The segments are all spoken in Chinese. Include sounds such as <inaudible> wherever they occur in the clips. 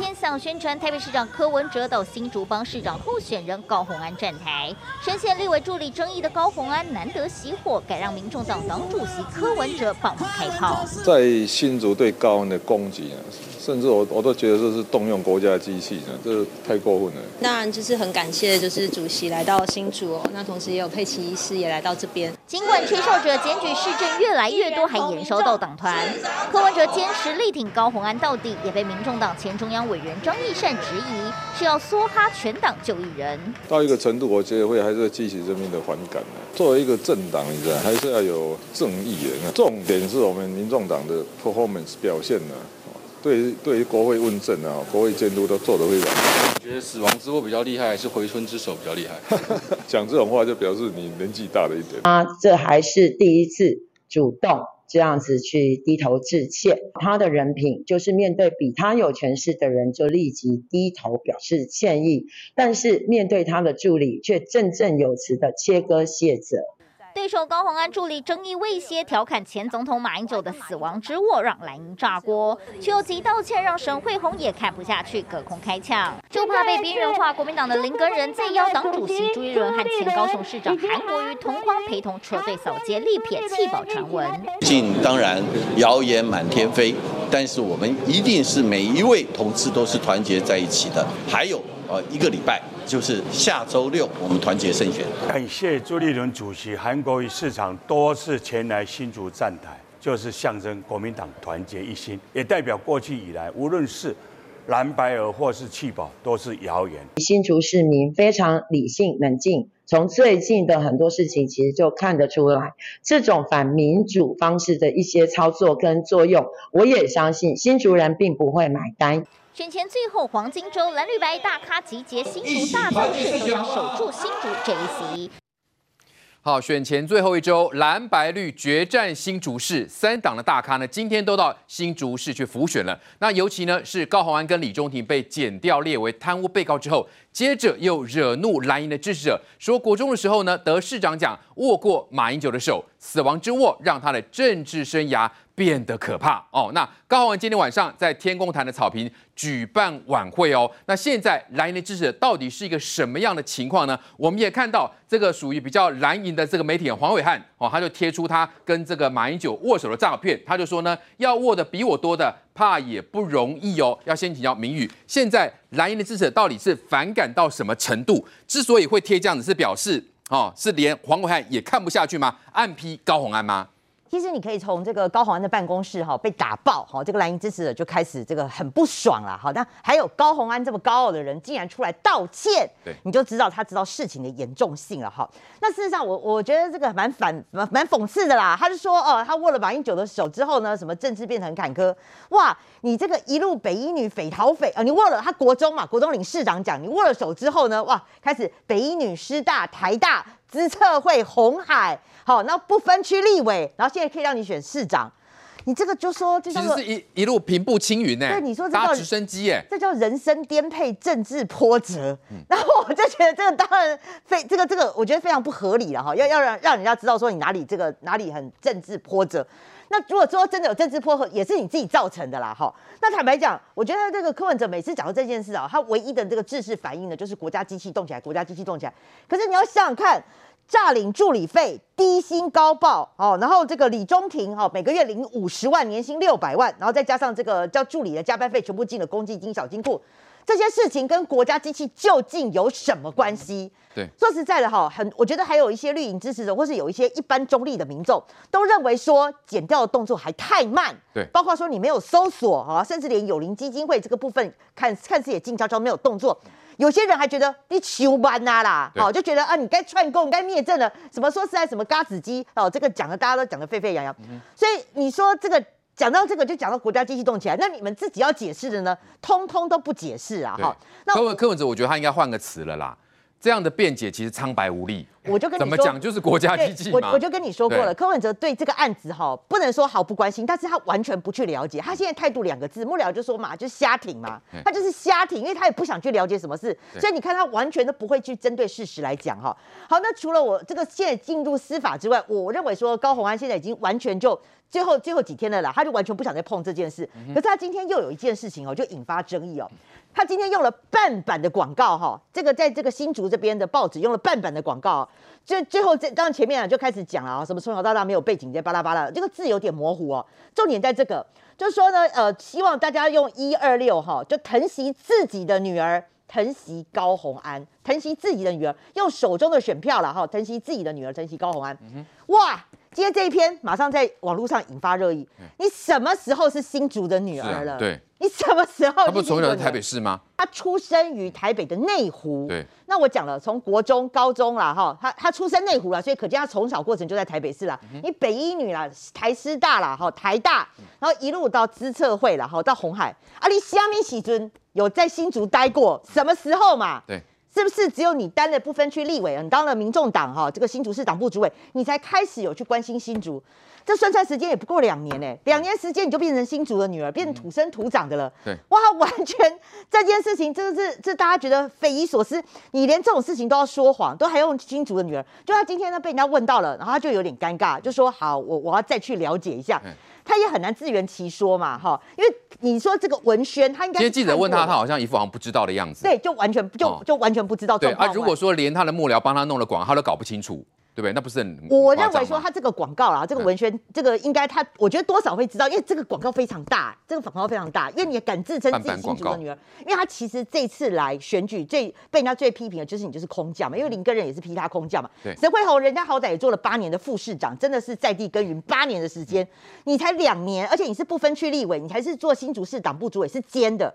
天向宣传台北市长柯文哲到新竹帮市长候选人高虹安站台，深陷立委助理争议的高虹安难得熄火，改让民众党党主席柯文哲帮忙开炮。在新竹对高安的攻击甚至我我都觉得这是动用国家机器呢，这太过分了。当然就是很感谢，就是主席来到新竹哦，那同时也有佩奇医师也来到这边。尽管吹哨者检举市政越来越多，还延烧到党团，柯文哲坚持力挺高虹安到底，也被民众党前中央委员张义善质疑是要梭哈全党就一人。到一个程度，我觉得会还是会激起人民的反感的。作为一个政党，你知道还是要有正义的。重点是我们民众党的 performance 表现呢。对于对于国会问政啊，国会监督都做得非常好。你觉得死亡之握比较厉害，还是回春之手比较厉害？<laughs> 讲这种话就表示你年纪大了一点。他这还是第一次主动这样子去低头致歉。他的人品就是面对比他有权势的人就立即低头表示歉意，但是面对他的助理却振振有词的切割谢责。对手高虹安助理争议未歇，调侃前总统马英九的死亡之握让蓝营炸锅，却又急道歉，让沈慧虹也看不下去，隔空开呛，就怕被边缘化。国民党的林根仁再邀党主席朱一伦和前高雄市长韩国瑜同框陪同车队扫街，力撇弃保传闻。近当然谣言满天飞，但是我们一定是每一位同志都是团结在一起的。还有呃一个礼拜。就是下周六，我们团结胜选。感谢朱立伦主席、韩国瑜市长多次前来新竹站台，就是象征国民党团结一心，也代表过去以来，无论是蓝白合或是弃保，都是谣言。新竹市民非常理性冷静，从最近的很多事情其实就看得出来，这种反民主方式的一些操作跟作用，我也相信新竹人并不会买单。选前最后黄金周，蓝绿白大咖集结，新竹大造势，都想守住新竹这一席。好，选前最后一周，蓝白绿决战新竹市，三党的大咖呢，今天都到新竹市去浮选了。那尤其呢，是高宏安跟李中庭被剪掉列为贪污被告之后，接着又惹怒蓝营的支持者，说国中的时候呢，得市长奖，握过马英九的手，死亡之握让他的政治生涯变得可怕哦。那高虹安今天晚上在天公坛的草坪举办晚会哦。那现在蓝营的支持者到底是一个什么样的情况呢？我们也看到这个属于比较蓝营的这个媒体黄伟汉哦，他就贴出他跟这个马英九握手的照片，他就说呢，要握的比我多的怕也不容易哦。要先请教明宇，现在蓝营的支持者到底是反感到什么程度？之所以会贴这样子，是表示哦，是连黄伟汉也看不下去吗？暗批高虹安吗？其实你可以从这个高虹安的办公室哈被打爆哈，这个蓝营支持者就开始这个很不爽了哈。那还有高虹安这么高傲的人竟然出来道歉，对，你就知道他知道事情的严重性了哈。那事实上我我觉得这个蛮反蛮蛮讽刺的啦。他是说哦，他握了马英九的手之后呢，什么政治变得很坎坷哇？你这个一路北一女匪逃匪啊，你握了他国中嘛，国中领市长奖，你握了手之后呢，哇，开始北一女师大台大资策会红海。好，那不分区立委，然后现在可以让你选市长，你这个就说这叫做是一一路平步青云呢。对，你说这叫直升机哎，这叫人生颠沛，政治波折。嗯、然后我就觉得这个当然非这个这个，我觉得非常不合理了哈。要要让让人家知道说你哪里这个哪里很政治波折。那如果说真的有政治波折，也是你自己造成的啦哈。那坦白讲，我觉得这个柯文哲每次讲到这件事啊，他唯一的这个制式反应呢，就是国家机器动起来，国家机器动起来。可是你要想想看。诈领助理费，低薪高报，哦，然后这个李中庭，哈，每个月领五十万，年薪六百万，然后再加上这个叫助理的加班费，全部进了公积金小金库，这些事情跟国家机器究竟有什么关系？对，说实在的，哈，很，我觉得还有一些绿营支持者，或是有一些一般中立的民众，都认为说减掉的动作还太慢，对，包括说你没有搜索，哈，甚至连有灵基金会这个部分，看看似也静悄悄没有动作。有些人还觉得你求班啊啦，好就觉得啊，你该串供，该灭证了。什么说实在什么嘎子鸡哦，这个讲的大家都讲得沸沸扬扬。嗯、所以你说这个讲到这个就讲到国家机器动起来，那你们自己要解释的呢，通通都不解释啊。哈，那柯文柯文哲，我觉得他应该换个词了啦。这样的辩解其实苍白无力，我就跟你说，怎么讲就是国家机器嘛。我我就跟你说过了，柯文哲对这个案子哈，不能说毫不关心，但是他完全不去了解。他现在态度两个字，幕僚就说嘛，就是瞎挺嘛，他就是瞎挺，因为他也不想去了解什么事，所以你看他完全都不会去针对事实来讲哈。好，那除了我这个现在进入司法之外，我认为说高虹安现在已经完全就最后最后几天了啦，他就完全不想再碰这件事。可是他今天又有一件事情哦，就引发争议哦。他今天用了半版的广告哈，这个在这个新竹这边的报纸用了半版的广告，最最后这刚刚前面啊就开始讲了啊，什么从小到大没有背景，这巴拉巴拉，这个字有点模糊哦。重点在这个，就是说呢，呃，希望大家用一二六哈，就疼惜自己的女儿，疼惜高红安，疼惜自己的女儿，用手中的选票了哈，疼惜自己的女儿，疼惜高红安。哇，今天这一篇马上在网络上引发热议。你什么时候是新竹的女儿了？对。你什么时候？她不是从小在台北市吗？她出生于台北的内湖。对。那我讲了，从国中、高中啦，哈，他他出生内湖了，所以可见她从小过程就在台北市啦。你北一女啦，台师大啦，哈，台大，然后一路到资策会啦，哈，到红海。啊，你虾米喜尊有在新竹待过？什么时候嘛？对。是不是只有你担了不分区立委，你当了民众党哈这个新竹市党部主委，你才开始有去关心新竹？这算算时间也不过两年呢，两年时间你就变成新竹的女儿，变成土生土长的了。对，哇，完全这件事情真的是这大家觉得匪夷所思。你连这种事情都要说谎，都还用新竹的女儿？就他今天呢被人家问到了，然后他就有点尴尬，就说好，我我要再去了解一下。他也很难自圆其说嘛，哈，因为你说这个文宣，他应该今天记者问他，他好像一副好像不知道的样子。对，就完全就就完全不知道。对啊，如果说连他的幕僚帮他弄了广告，他都搞不清楚。对不对？那不是很？我认为说他这个广告啦，这个文宣，嗯、这个应该他，我觉得多少会知道，因为这个广告非常大，这个广告非常大，因为你也敢自称自己新竹的女儿，因为他其实这次来选举最被人家最批评的就是你就是空降嘛，因为林根仁也是批他空降嘛。对。沈慧虹人家好歹也做了八年的副市长，真的是在地耕耘八年的时间，你才两年，而且你是不分区立委，你还是做新竹市党部主委是兼的。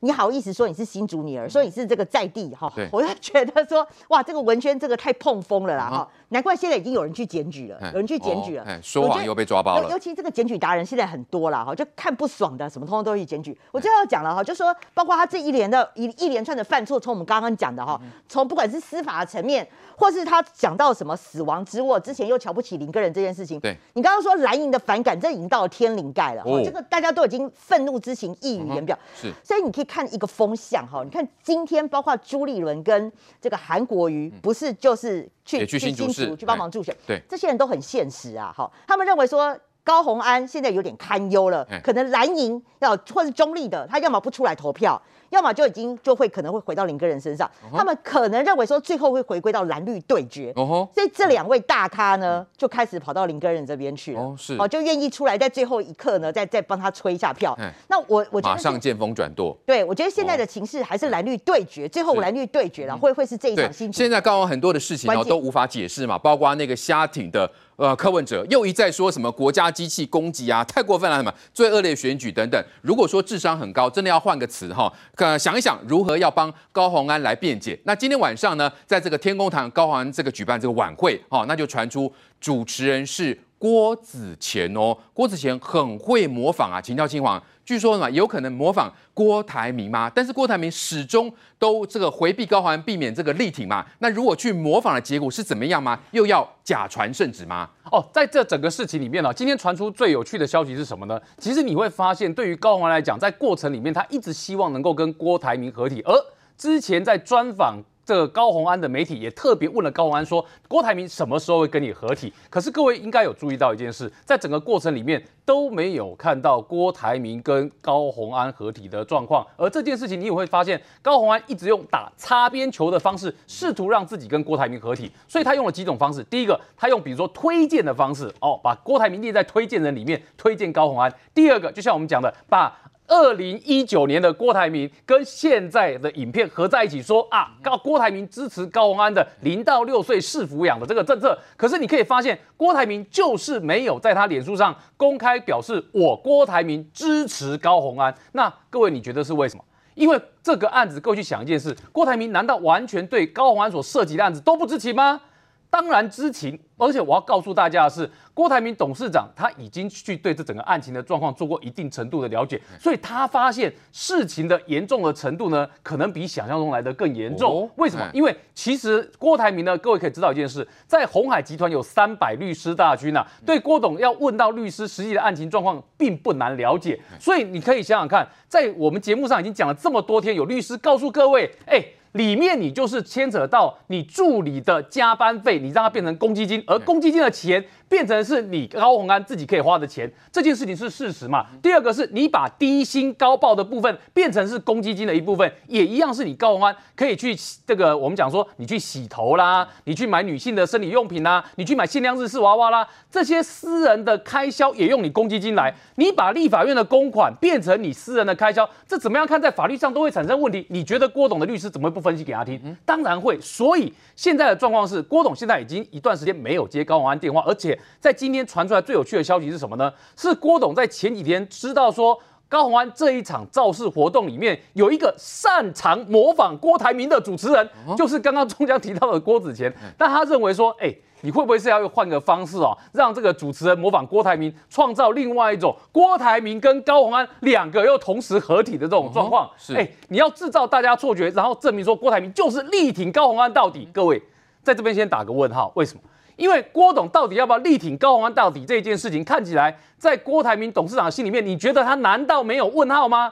你好意思说你是新竹女儿，说你是这个在地哈？我就觉得说哇，这个文宣这个太碰风了啦哈！难怪现在已经有人去检举了，有人去检举了，说谎又被抓包了。尤其这个检举达人现在很多了哈，就看不爽的什么通通都去检举。我就要讲了哈，就说包括他这一连的一一连串的犯错，从我们刚刚讲的哈，从不管是司法的层面，或是他讲到什么死亡之握，之前又瞧不起林个人这件事情。对，你刚刚说蓝营的反感，这已经到了天灵盖了哈，这个大家都已经愤怒之情溢于言表。是，所以你可以看一个风向哈，你看今天包括朱立伦跟这个韩国瑜，不是就是去去新竹去帮忙助选，对，这些人都很现实啊哈，他们认为说高宏安现在有点堪忧了，可能蓝营要或是中立的，他要么不出来投票。要么就已经就会可能会回到林根人身上，uh. 他们可能认为说最后会回归到蓝绿对决，uh. 所以这两位大咖呢就开始跑到林根人这边去了，哦、uh. 是，哦就愿意出来在最后一刻呢再再帮他吹一下票。Uh. 那我我马上见风转舵，对我觉得现在的情势还是蓝绿对决，uh. 最后蓝绿对决了，会会是这一场新。现在刚刚很多的事情呢都无法解释嘛，包括那个虾艇的。呃，柯文哲又一再说什么国家机器攻击啊，太过分了，什么最恶劣选举等等。如果说智商很高，真的要换个词哈，呃，想一想如何要帮高洪安来辩解。那今天晚上呢，在这个天公堂高洪安这个举办这个晚会，哦，那就传出主持人是郭子乾哦，郭子乾很会模仿啊，请教嶔煌。据说嘛，有可能模仿郭台铭吗？但是郭台铭始终都这个回避高虹安，避免这个力挺嘛。那如果去模仿的结果是怎么样吗？又要假传圣旨吗？哦，在这整个事情里面呢，今天传出最有趣的消息是什么呢？其实你会发现，对于高虹安来讲，在过程里面他一直希望能够跟郭台铭合体，而之前在专访。这个高虹安的媒体也特别问了高虹安说：“郭台铭什么时候会跟你合体？”可是各位应该有注意到一件事，在整个过程里面都没有看到郭台铭跟高虹安合体的状况。而这件事情你也会发现，高虹安一直用打擦边球的方式，试图让自己跟郭台铭合体。所以他用了几种方式：第一个，他用比如说推荐的方式，哦，把郭台铭列在推荐人里面，推荐高虹安；第二个，就像我们讲的，把二零一九年的郭台铭跟现在的影片合在一起说啊，高郭台铭支持高虹安的零到六岁是抚养的这个政策，可是你可以发现郭台铭就是没有在他脸书上公开表示我郭台铭支持高虹安。那各位你觉得是为什么？因为这个案子，各位去想一件事，郭台铭难道完全对高虹安所涉及的案子都不知情吗？当然知情，而且我要告诉大家的是，郭台铭董事长他已经去对这整个案情的状况做过一定程度的了解，所以他发现事情的严重的程度呢，可能比想象中来的更严重。哦、为什么？因为其实郭台铭呢，各位可以知道一件事，在鸿海集团有三百律师大军啊，对郭董要问到律师实际的案情状况，并不难了解。所以你可以想想看，在我们节目上已经讲了这么多天，有律师告诉各位，哎。里面你就是牵扯到你助理的加班费，你让它变成公积金，而公积金的钱变成是你高鸿安自己可以花的钱，这件事情是事实嘛？第二个是你把低薪高报的部分变成是公积金的一部分，也一样是你高鸿安可以去这个我们讲说你去洗头啦，你去买女性的生理用品啦，你去买限量日式娃娃啦，这些私人的开销也用你公积金来，你把立法院的公款变成你私人的开销，这怎么样看在法律上都会产生问题。你觉得郭董的律师怎么会不分析给他听？当然会。所以现在的状况是，郭董现在已经一段时间没有接高鸿安电话，而且在今天传出来最有趣的消息是什么呢？是郭董在前几天知道说高虹安这一场造势活动里面有一个擅长模仿郭台铭的主持人，就是刚刚中江提到的郭子乾。但他认为说，哎，你会不会是要换个方式哦，让这个主持人模仿郭台铭，创造另外一种郭台铭跟高虹安两个又同时合体的这种状况？是，哎，你要制造大家错觉，然后证明说郭台铭就是力挺高虹安到底。各位在这边先打个问号，为什么？因为郭董到底要不要力挺高鸿安到底这件事情，看起来在郭台铭董事长的心里面，你觉得他难道没有问号吗？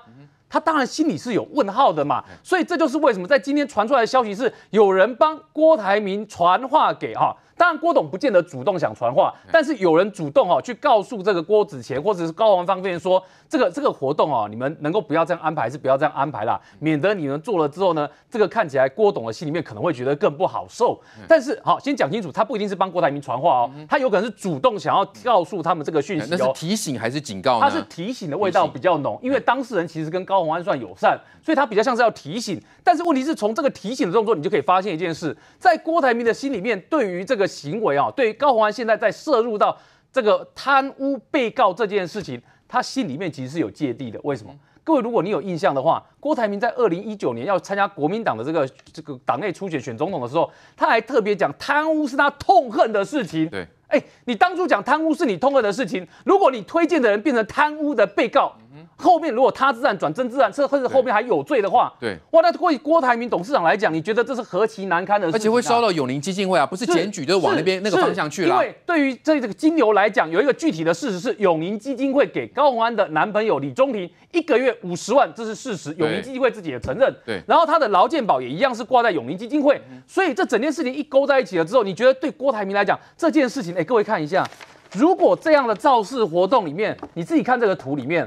他当然心里是有问号的嘛。所以这就是为什么在今天传出来的消息是，有人帮郭台铭传话给哈。当然，郭董不见得主动想传话，但是有人主动哈去告诉这个郭子乾或者是高虹安方面说，这个这个活动哦，你们能够不要这样安排，还是不要这样安排啦，免得你们做了之后呢，这个看起来郭董的心里面可能会觉得更不好受。但是好，先讲清楚，他不一定是帮郭台铭传话哦，他有可能是主动想要告诉他们这个讯息哦。那是提醒还是警告呢？他是提醒的味道比较浓，因为当事人其实跟高虹安算友善，所以他比较像是要提醒。但是问题是从这个提醒的动作，你就可以发现一件事，在郭台铭的心里面，对于这个行为啊，对于高虹安现在在涉入到这个贪污被告这件事情，他心里面其实是有芥蒂的。为什么？各位，如果你有印象的话，郭台铭在二零一九年要参加国民党的这个这个党内初选选总统的时候，他还特别讲贪污是他痛恨的事情。对，哎，你当初讲贪污是你痛恨的事情，如果你推荐的人变成贪污的被告。后面如果他自然转真自然，甚至后面还有罪的话，对，哇，那对郭台铭董事长来讲，你觉得这是何其难堪的事情，啊，而且会烧到永龄基金会啊，不是检举，就是往那边那个方向去了。因为对于这这个金流来讲，有一个具体的事实是，永龄基金会给高鸿安的男朋友李中庭一个月五十万，这是事实，永龄基金会自己也承认。对，然后他的劳健保也一样是挂在永龄基金会，所以这整件事情一勾在一起了之后，你觉得对郭台铭来讲这件事情，哎，各位看一下，如果这样的造势活动里面，你自己看这个图里面。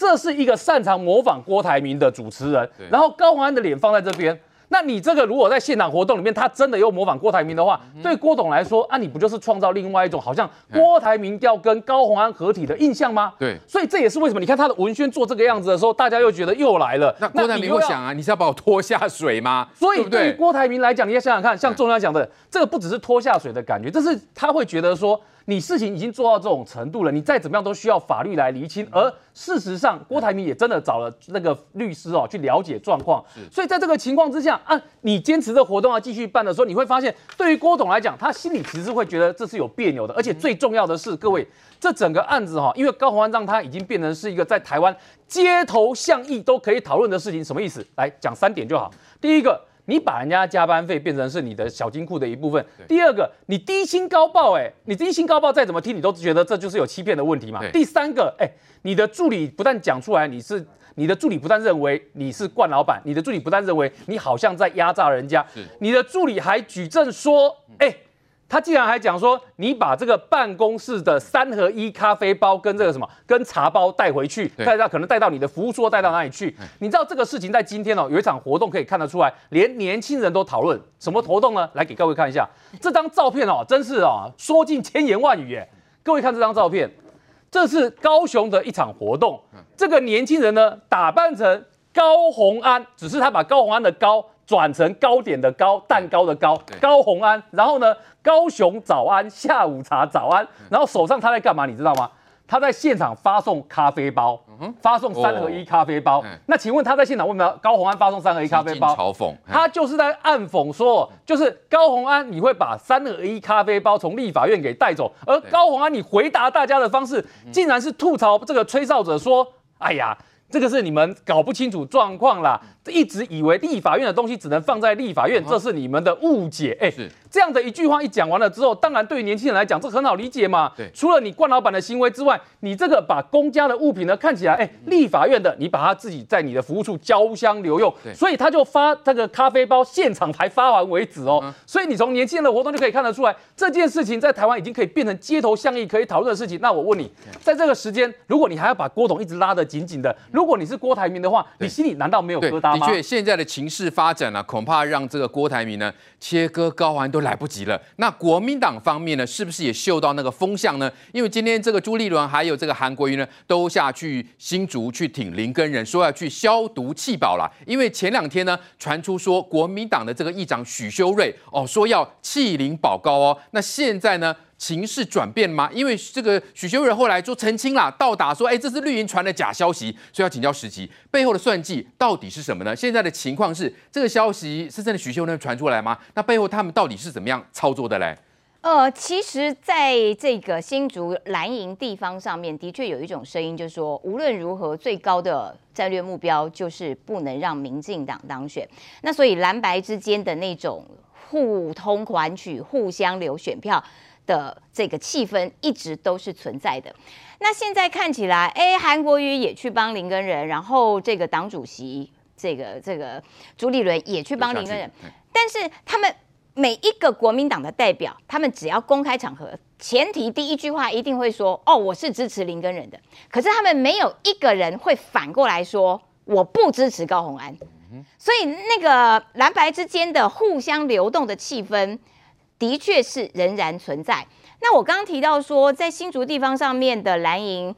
这是一个擅长模仿郭台铭的主持人，然后高宏安的脸放在这边。那你这个如果在现场活动里面，他真的又模仿郭台铭的话，对郭董来说，啊，你不就是创造另外一种好像郭台铭要跟高宏安合体的印象吗？对，所以这也是为什么你看他的文宣做这个样子的时候，大家又觉得又来了。那郭台铭会想啊，你是要把我拖下水吗？所以对于郭台铭来讲，你要想想看，像中央讲的，这个不只是拖下水的感觉，这是他会觉得说。你事情已经做到这种程度了，你再怎么样都需要法律来厘清。而事实上，郭台铭也真的找了那个律师哦，去了解状况。所以在这个情况之下，啊，你坚持的活动要继续办的时候，你会发现，对于郭董来讲，他心里其实会觉得这是有别扭的。而且最重要的是，各位，这整个案子哈，因为高虹安让他已经变成是一个在台湾街头巷议都可以讨论的事情，什么意思？来讲三点就好。第一个。你把人家加班费变成是你的小金库的一部分。第二个，你低薪高报，哎，你低薪高报再怎么听，你都觉得这就是有欺骗的问题嘛。第三个，哎，你的助理不但讲出来你是，你的助理不但认为你是惯老板，你的助理不但认为你好像在压榨人家，你的助理还举证说，哎。他竟然还讲说，你把这个办公室的三合一咖啡包跟这个什么跟茶包带回去，带到可能带到你的服务处，带到哪里去？你知道这个事情在今天哦，有一场活动可以看得出来，连年轻人都讨论什么活动呢？来给各位看一下这张照片哦，真是哦说尽千言万语耶！各位看这张照片，这是高雄的一场活动，这个年轻人呢打扮成高红安，只是他把高红安的高。转成糕点的糕，蛋糕的糕，高红安。然后呢，高雄早安下午茶早安。然后手上他在干嘛？你知道吗？他在现场发送咖啡包，嗯、发送三合一咖啡包。哦、那请问他在现场为什么高红安发送三合一咖啡包？嘲讽，他就是在暗讽说，就是高红安你会把三合一咖啡包从立法院给带走，而高红安你回答大家的方式，竟然是吐槽这个吹哨者说，哎呀。这个是你们搞不清楚状况啦，一直以为立法院的东西只能放在立法院，这是你们的误解。哎，是。这样的一句话一讲完了之后，当然对于年轻人来讲，这很好理解嘛。对，除了你冠老板的行为之外，你这个把公家的物品呢，看起来，哎，立法院的，你把它自己在你的服务处交相留用，所以他就发这个咖啡包，现场才发完为止哦。所以你从年轻人的活动就可以看得出来，这件事情在台湾已经可以变成街头巷议可以讨论的事情。那我问你，在这个时间，如果你还要把郭董一直拉得紧紧的，如果你是郭台铭的话，你心里难道没有疙瘩吗？的确，现在的情势发展呢、啊，恐怕让这个郭台铭呢切割高虹安都来不及了。那国民党方面呢，是不是也嗅到那个风向呢？因为今天这个朱立伦还有这个韩国瑜呢，都下去新竹去挺林根人，说要去消毒弃保了。因为前两天呢，传出说国民党的这个议长许修睿哦，说要弃林保高哦。那现在呢？情势转变吗？因为这个许修睿后来就澄清了，倒打说，哎，这是绿营传的假消息，所以要请教时齐，背后的算计到底是什么呢？现在的情况是，这个消息是真的许修睿传出来吗？那背后他们到底是怎么样操作的嘞？呃，其实在这个新竹蓝营地方上面，的确有一种声音，就是说，无论如何，最高的战略目标就是不能让民进党当选。那所以蓝白之间的那种互通款曲、互相留选票。的这个气氛一直都是存在的。那现在看起来，哎，韩国瑜也去帮林根仁，然后这个党主席这个这个朱立伦也去帮林根仁。但是他们每一个国民党的代表，他们只要公开场合，前提第一句话一定会说：“哦，我是支持林根仁的。”可是他们没有一个人会反过来说：“我不支持高红安。”所以那个蓝白之间的互相流动的气氛。的确是仍然存在。那我刚刚提到说，在新竹地方上面的蓝营，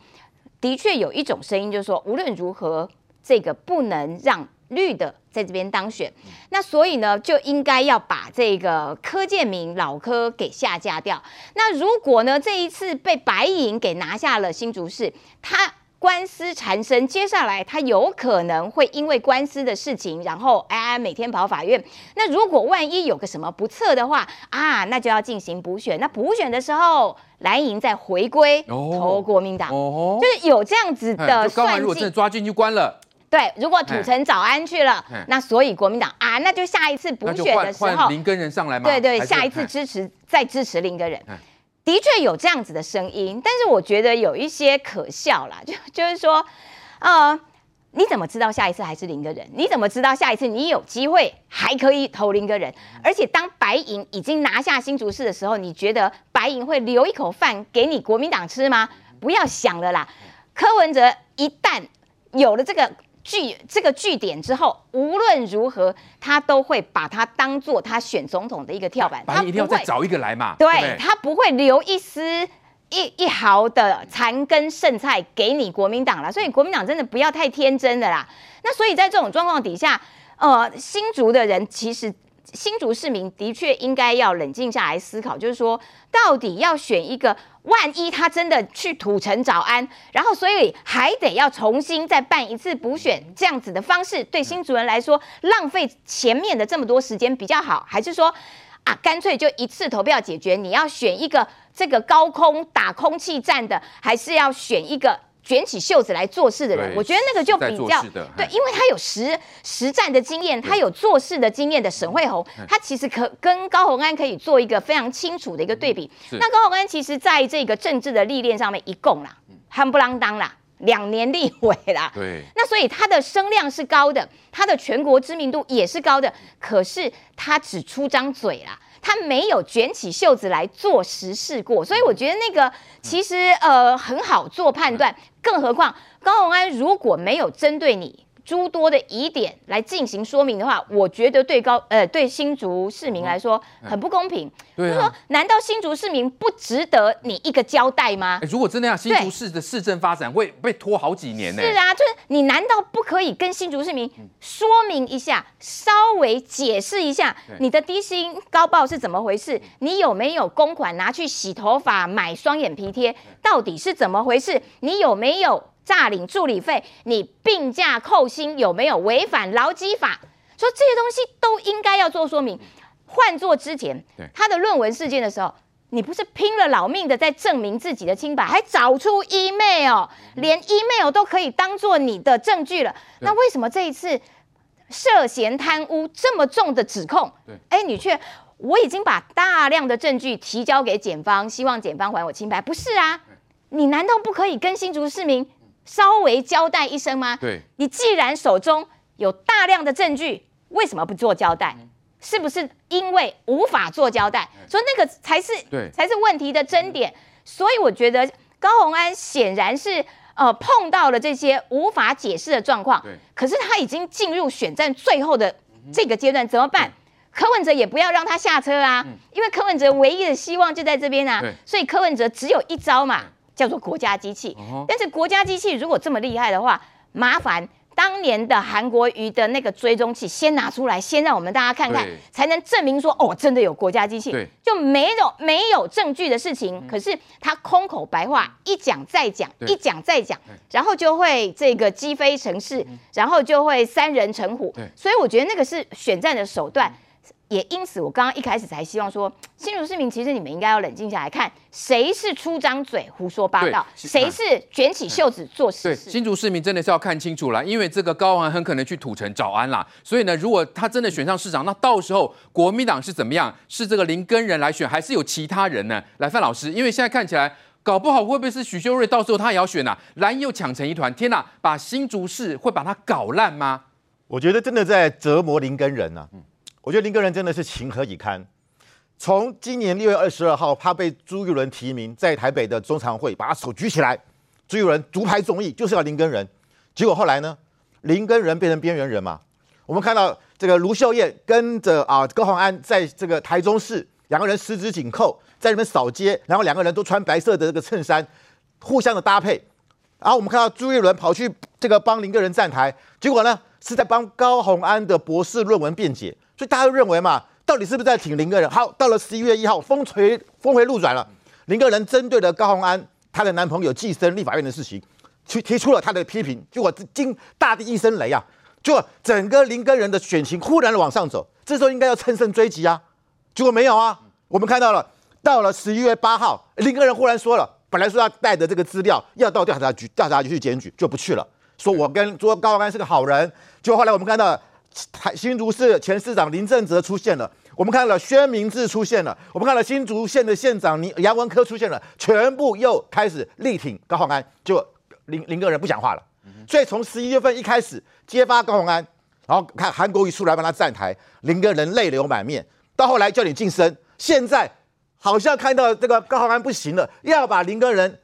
的确有一种声音，就是说无论如何，这个不能让绿的在这边当选。那所以呢，就应该要把这个柯建铭老柯给下架掉。那如果呢，这一次被白银给拿下了新竹市，他。官司缠身，接下来他有可能会因为官司的事情，然后哎哎每天跑法院。那如果万一有个什么不测的话啊，那就要进行补选。那补选的时候，蓝营再回归投国民党，哦、就是有这样子的算计。如果真的抓进去关了，对，如果土城早安去了，那所以国民党啊，那就下一次补选的时候，林根仁上来吗？对对，下一次支持再支持林根仁。的确有这样子的声音，但是我觉得有一些可笑啦，就 <laughs> 就是说，呃，你怎么知道下一次还是林耕仁？你怎么知道下一次你有机会还可以投林耕仁？而且当白银已经拿下新竹市的时候，你觉得白银会留一口饭给你国民党吃吗？不要想了啦！柯文哲一旦有了这个。据这个据点之后，无论如何，他都会把它当做他选总统的一个跳板。他一定要再找一个来嘛？对，对他不会留一丝一一毫的残羹剩菜给你国民党了。所以国民党真的不要太天真的啦。那所以在这种状况底下，呃，新竹的人其实。新竹市民的确应该要冷静下来思考，就是说，到底要选一个，万一他真的去土城早安，然后所以还得要重新再办一次补选，这样子的方式对新竹人来说浪费前面的这么多时间比较好，还是说啊，干脆就一次投票解决？你要选一个这个高空打空气战的，还是要选一个？卷起袖子来做事的人，我觉得那个就比较对，因为他有实实战的经验，他有做事的经验的沈慧宏，他其实可跟高鸿安可以做一个非常清楚的一个对比。那高鸿安其实在这个政治的历练上面，一共啦，夯不啷当啦，两年立委啦，对，那所以他的声量是高的，他的全国知名度也是高的，可是他只出张嘴啦。他没有卷起袖子来做实事过，所以我觉得那个其实呃很好做判断。更何况高鸿安如果没有针对你诸多的疑点来进行说明的话，我觉得对高呃对新竹市民来说很不公平。就是说难道新竹市民不值得你一个交代吗？如果真的要新竹市的市政发展会被拖好几年呢？是啊，就是你难道不可以跟新竹市民说明一下，稍微解释一下你的低薪高报是怎么回事？你有没有公款拿去洗头发、买双眼皮贴？到底是怎么回事？你有没有？诈领助理费，你病假扣薪有没有违反劳基法？说这些东西都应该要做说明。换做之前，他的论文事件的时候，你不是拼了老命的在证明自己的清白，还找出 email，连 email 都可以当做你的证据了。那为什么这一次涉嫌贪污这么重的指控，哎，你却我已经把大量的证据提交给检方，希望检方还我清白？不是啊，你难道不可以跟新竹市民？稍微交代一声吗？对，你既然手中有大量的证据，为什么不做交代？是不是因为无法做交代？所以那个才是对，才是问题的争点。所以我觉得高虹安显然是呃碰到了这些无法解释的状况。对，可是他已经进入选战最后的这个阶段，怎么办？柯文哲也不要让他下车啊，因为柯文哲唯一的希望就在这边啊。所以柯文哲只有一招嘛。叫做国家机器，但是国家机器如果这么厉害的话，麻烦当年的韩国瑜的那个追踪器先拿出来，先让我们大家看看，才能证明说哦，真的有国家机器。就没有没有证据的事情，可是他空口白话一讲再讲，一讲再讲，然后就会这个积非成是，然后就会三人成虎。所以我觉得那个是选战的手段。也因此，我刚刚一开始才希望说，<tsk> 新竹市民其实你们应该要冷静下来看，谁是出张嘴胡说八道，谁是卷起袖子做实事。对，新竹市民真的是要看清楚了，因为这个高虹安很可能去土城找安啦。所以呢，如果他真的选上市长，那到时候国民党是怎么样？是这个林根人来选，还是有其他人呢？来，范老师，因为现在看起来，搞不好会不会是许修睿？到时候他也要选呐、啊，蓝又抢成一团。天呐，把新竹市会把它搞烂吗？我觉得真的在折磨林根人啊。嗯我觉得林根仁真的是情何以堪。从今年六月二十二号，他被朱立伦提名在台北的中常会，把手举起来，朱立伦独排众议，就是要林根仁。结果后来呢，林根仁变成边缘人嘛。我们看到这个卢秀燕跟着啊高虹安在这个台中市，两个人十指紧扣，在那边扫街，然后两个人都穿白色的这个衬衫，互相的搭配。然后我们看到朱立伦跑去这个帮林根仁站台，结果呢是在帮高虹安的博士论文辩解。所以大家都认为嘛，到底是不是在挺林耕仁？好，到了十一月一号，风吹峰回路转了，林耕仁针对了高虹安她的男朋友寄生立法院的事情，去提出了他的批评，结果惊大地一声雷啊！就整个林耕仁的选情忽然往上走，这时候应该要乘胜追击啊，结果没有啊。我们看到了，到了十一月八号，林耕仁忽然说了，本来说要带着这个资料要到调查局，调查局去检举，就不去了，说我跟说高虹安是个好人。结果后来我们看到。台新竹市前市长林正泽出现了，我们看到了薛明志出现了，我们看到新竹县的县长杨杨文科出现了，全部又开始力挺高虹安，就林林个人不讲话了。所以从十一月份一开始揭发高虹安，然后看韩国瑜出来帮他站台，林个人泪流满面，到后来叫你晋升，现在好像看到这个高虹安不行了，要把林耕仁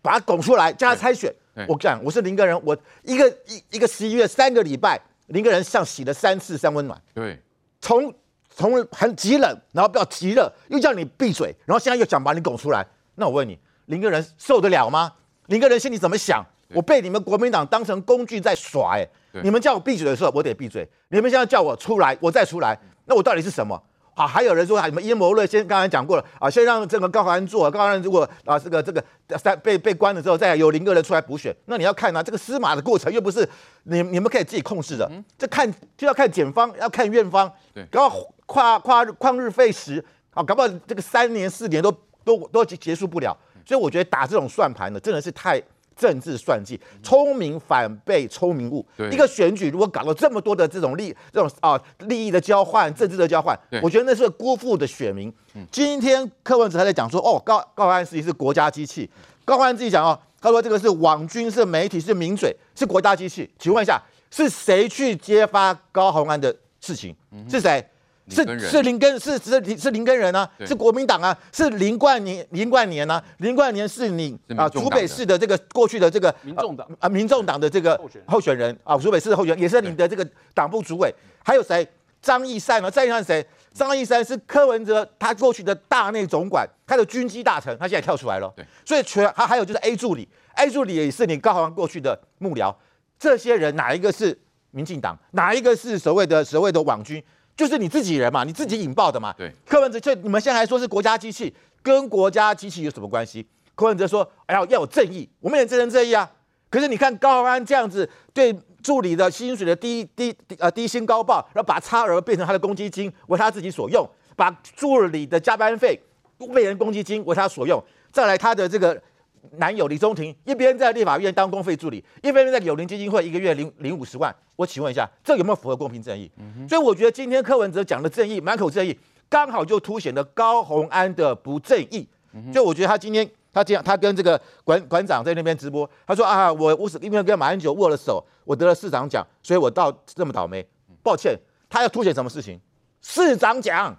把他拱出来，叫他参选。我讲我是林个人，我一个一一个十一月三个礼拜。林个人像洗了三次三温暖，对，从从很极冷，然后比较极热，又叫你闭嘴，然后现在又想把你拱出来，那我问你，林个人受得了吗？林个人心里怎么想？我被你们国民党当成工具在耍，欸，哎，你们叫我闭嘴的时候，我得闭嘴；你们现在叫我出来，我再出来，那我到底是什么？好，还有人说什么阴谋论？先刚才讲过了啊，先让这个高虹安做，高虹安如果啊这个这个三被被关了之后，再有林个人出来补选，那你要看啊，这个司马的过程又不是你你们可以自己控制的，这看就要看检方，要看院方，搞不好跨跨旷日费时啊，搞不好这个三年四年都都都结束不了，所以我觉得打这种算盘呢，真的是太。政治算计，聪明反被聪明误。一个选举如果搞了这么多的这种利，这种啊利益的交换，政治的交换，我觉得那是辜负的选民。今天柯文哲还在讲说，哦，高高虹安实际是国家机器。高虹安自己讲哦，他说这个是网军，是媒体，是名嘴，是国家机器。请问一下，是谁去揭发高虹安的事情？是谁？是是林根是是是林根人啊，是国民党啊，是林冠年林冠年啊，林冠年是你啊，竹北市的这个过去的这个民众党啊，民众党的这个候选人啊，竹北市的候选人也是你的这个党部主委，还有谁？张义善呢？张义善谁？张义善是柯文哲他过去的大内总管，他的军机大臣，他现在跳出来了。对，所以全他还有就是 A 助理，A 助理也是你高虹安过去的幕僚，这些人哪一个是民进党？哪一个是所谓的所谓的网军？就是你自己人嘛，你自己引爆的嘛。对，柯文哲就你们现在还说是国家机器，跟国家机器有什么关系？柯文哲说：“哎呀，要有正义，我们也真人正义啊。”可是你看高虹安这样子对助理的薪水的低低呃低薪高报，然后把差额变成他的公积金为他自己所用，把助理的加班费变成公积金为他所用，再来他的这个。男友李宗廷一边在立法院当公费助理，一边在友邻基金会一个月领领五十万。我请问一下，这有没有符合公平正义？嗯、所以我觉得今天柯文哲讲的正义，满口正义，刚好就凸显了高虹安的不正义。嗯、所以我觉得他今天他这样，他跟这个馆馆长在那边直播，他说啊，我我是因为跟马英九握了手，我得了市长奖，所以我到这么倒霉。抱歉，他要凸显什么事情？市长奖。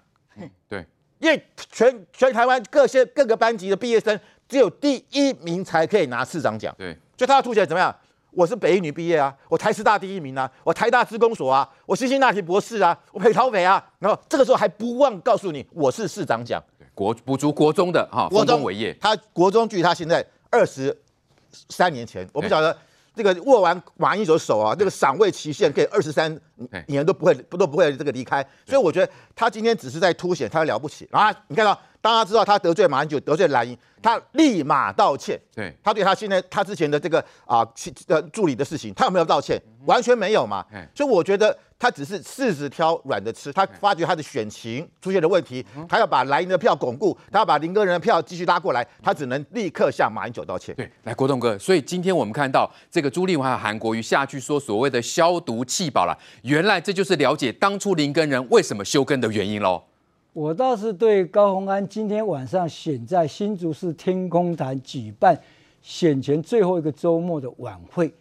对，因为全全台湾各些各个班级的毕业生。只有第一名才可以拿市长奖。对，所以他要凸显怎么样？我是北一女毕业啊，我台师大第一名啊，我台大职工所啊，我新兴大学博士啊，我北桃北啊。然后这个时候还不忘告诉你，我是市长奖。国补足国中的哈，丰功伟业。他国中距他现在二十三年前，我不晓得这个握完马英九的手啊，这个赏味期限可以二十三年都不会不都不会这个离开。所以我觉得他今天只是在凸显他了不起啊！你看到。当他知道他得罪马英九，得罪蓝营，他立马道歉。对，他对他现在他之前的这个啊呃助理的事情，他有没有道歉？完全没有嘛。所以我觉得他只是柿子挑软的吃。他发觉他的选情出现了问题，他要把蓝营的票巩固，他要把林根人的票继续拉过来，他只能立刻向马英九道歉。对，来国栋哥，所以今天我们看到这个朱立文还有韩国瑜下去说所谓的消毒气保了，原来这就是了解当初林根人为什么休耕的原因喽。我倒是对高鸿安今天晚上选在新竹市天空潭举办选前最后一个周末的晚会，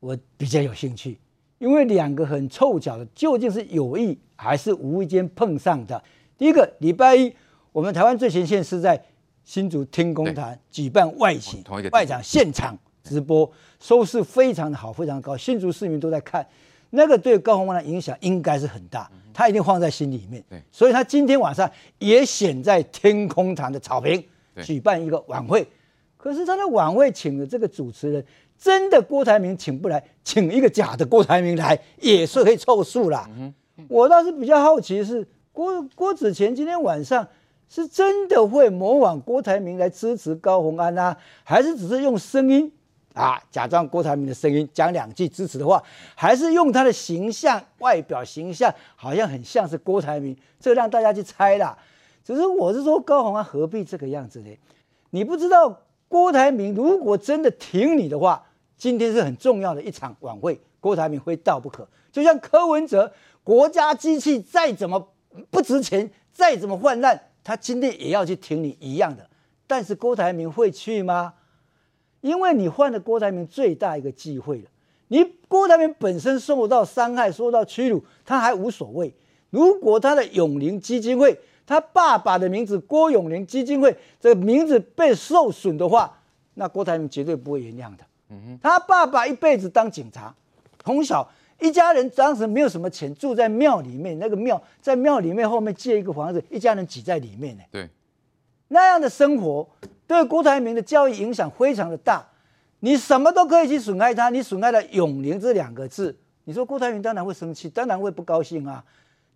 我比较有兴趣，因为两个很凑巧的，究竟是有意还是无意间碰上的。第一个礼拜一，我们台湾最前线是在新竹天空潭举办外企外场现场直播，收视非常的好，非常高，新竹市民都在看。那个对高虹安的影响应该是很大，他一定放在心里面。所以他今天晚上也选在天空堂的草坪举办一个晚会。可是他的晚会请的这个主持人，真的郭台铭请不来，请一个假的郭台铭来也是可以凑数啦。我倒是比较好奇是，郭郭子乾今天晚上是真的会模仿郭台铭来支持高虹安啊，还是只是用声音？啊，假装郭台铭的声音讲两句支持的话，还是用他的形象、外表形象，好像很像是郭台铭，这让大家去猜啦。只是我是说，高虹安何必这个样子呢？你不知道郭台铭如果真的挺你的话，今天是很重要的一场晚会，郭台铭会到不可。就像柯文哲，国家机器再怎么不值钱，再怎么泛滥，他今天也要去挺你一样的。但是郭台铭会去吗？因为你换了郭台铭最大一个机会了，你郭台铭本身受到伤害、受到屈辱，他还无所谓。如果他的永龄基金会，他爸爸的名字郭永龄基金会这个名字被受损的话，那郭台铭绝对不会原谅的。他爸爸一辈子当警察，从小一家人当时没有什么钱，住在庙里面，那个庙在庙里面后面借一个房子，一家人挤在里面呢。对，那样的生活。对郭台铭的教育影响非常的大，你什么都可以去损害他，你损害了“永宁”这两个字，你说郭台铭当然会生气，当然会不高兴啊！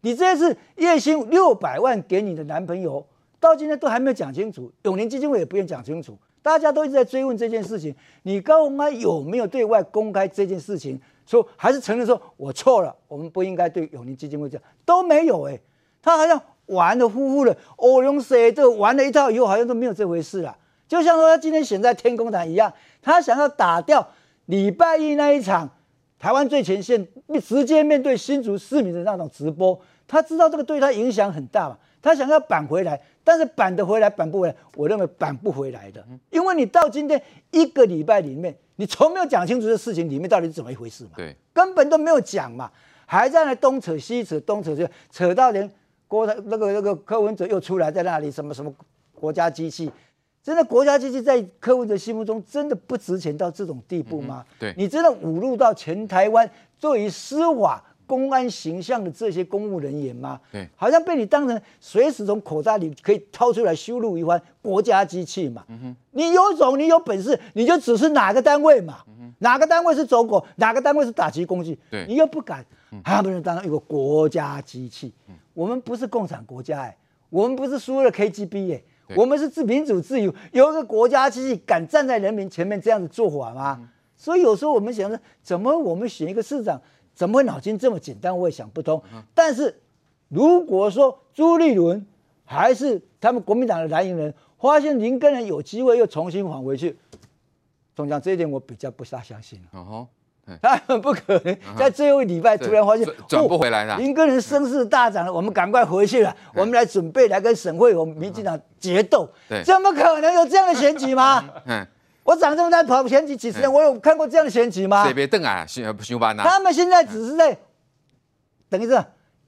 你这次月薪六百万给你的男朋友，到今天都还没有讲清楚，永宁基金会也不愿讲清楚，大家都一直在追问这件事情，你高虹安有没有对外公开这件事情？说还是承认说我错了，我们不应该对永宁基金会这样，都没有哎，他好像玩的呼呼的，哦，用谁这玩了一套以后，好像都没有这回事啊。就像说他今天选在天空潭一样，他想要打掉礼拜一那一场台湾最前线直接面对新竹市民的那种直播，他知道这个对他影响很大嘛，他想要扳回来，但是扳得回来扳不回来，我认为扳不回来的，因为你到今天一个礼拜里面，你从没有讲清楚这事情里面到底是怎么一回事嘛，对，根本都没有讲嘛，还在那东扯西扯东扯西扯，扯到连郭台那个那个柯文哲又出来在那里什么什么国家机器，真的国家机器在柯文哲心目中真的不值钱到这种地步吗？嗯、对，你真的侮辱到全台湾作为司法公安形象的这些公务人员吗？对，好像被你当成随时从口袋里可以掏出来修路一番国家机器嘛。嗯哼，你有种，你有本事，你就指是哪个单位嘛？嗯，哪个单位是走狗，哪个单位是打击工具？对，你又不敢，他们当一个国家机器。嗯，我们不是共产国家哎、欸，我们不是输了 KGB 哎、欸，我们是自民主自由，有一个国家机器敢站在人民前面这样子做法吗？嗯、所以有时候我们想着，怎么我们选一个市长？怎么会脑筋这么简单？我也想不通。但是如果说朱立伦还是他们国民党的蓝营人，发现林根人有机会又重新返回去，总讲这一点我比较不大相信。哦，他们 <laughs> 不可能在最后一礼拜突然发现转不回来了。林根人声势大涨了，我们赶快回去了，我们来准备来跟省会我们民进党决斗。怎么可能有这样的选举吗？<laughs> 嗯。我长这么大跑选举几十年，我有看过这样的选举吗？谁别瞪啊，行行吧，他们现在只是在等于是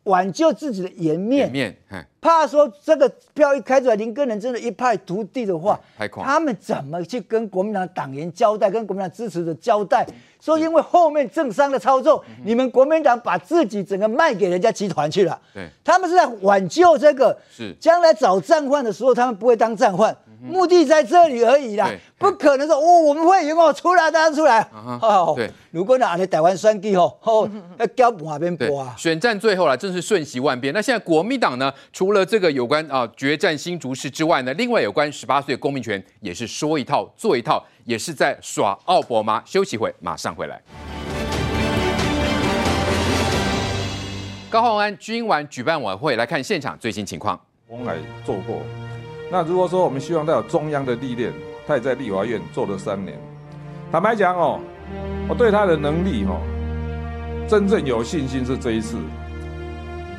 挽救自己的颜面，面，怕说这个票一开出来，林根人真的一派涂地的话，他们怎么去跟国民党党员交代，跟国民党支持者交代？说因为后面政商的操作，你们国民党把自己整个卖给人家集团去了。对，他们是在挽救这个，是将来找战犯的时候，他们不会当战犯。目的在这里而已啦，不可能说哦，我们会赢哦，出来当然出来。哦，对，如果拿来台湾选举哦，哦，<laughs> 要交哪边播啊？选战最后了，真是瞬息万变。那现在国民党呢，除了这个有关啊决战新竹市之外呢，另外有关十八岁公民权也是说一套做一套，也是在耍奥博吗？休息会，马上回来。高虹安今晚举办晚会，来看现场最新情况。我来做过。那如果说我们希望他有中央的历练，他也在立法院做了三年。坦白讲哦，我对他的能力哦，真正有信心是这一次，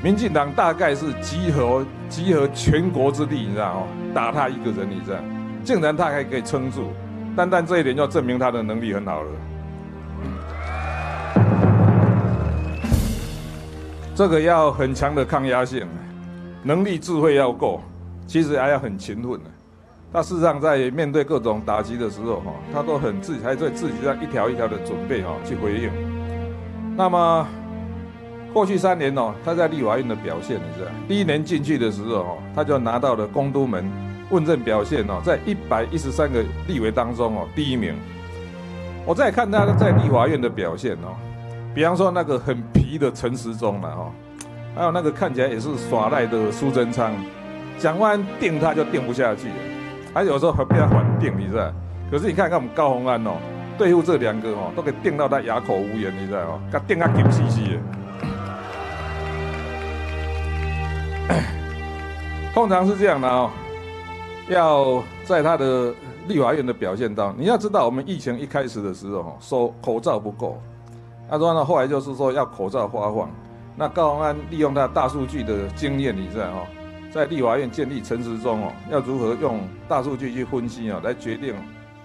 民进党大概是集合集合全国之力，你知道哦，打他一个人，你知道，竟然他还可以撑住，单单这一点就证明他的能力很好了。这个要很强的抗压性，能力智慧要够。其实还要很勤奋的，他事实上在面对各种打击的时候，哈，他都很自己还在自己这样一条一条的准备，哈，去回应。那么过去三年哦，他在立法院的表现，你知道，第一年进去的时候，哈，他就拿到了公都门问政表现哦，在一百一十三个立委当中哦，第一名。我再看他在立法院的表现哦，比方说那个很皮的陈时中了哈，还有那个看起来也是耍赖的苏贞昌。讲完定他就定不下去了，还有时候还被他反定，你知道？可是你看看我们高虹安哦，对付这两个哦，都可以定到他哑口无言，你知道哦？他定他紧兮兮的。<coughs> 通常是这样的哦，要在他的立法院的表现当中，你要知道，我们疫情一开始的时候，说口罩不够，他说呢，后来就是说要口罩发放。那高虹安利用他大数据的经验，你知道哦？在立法院建立陈时中哦，要如何用大数据去分析哦，来决定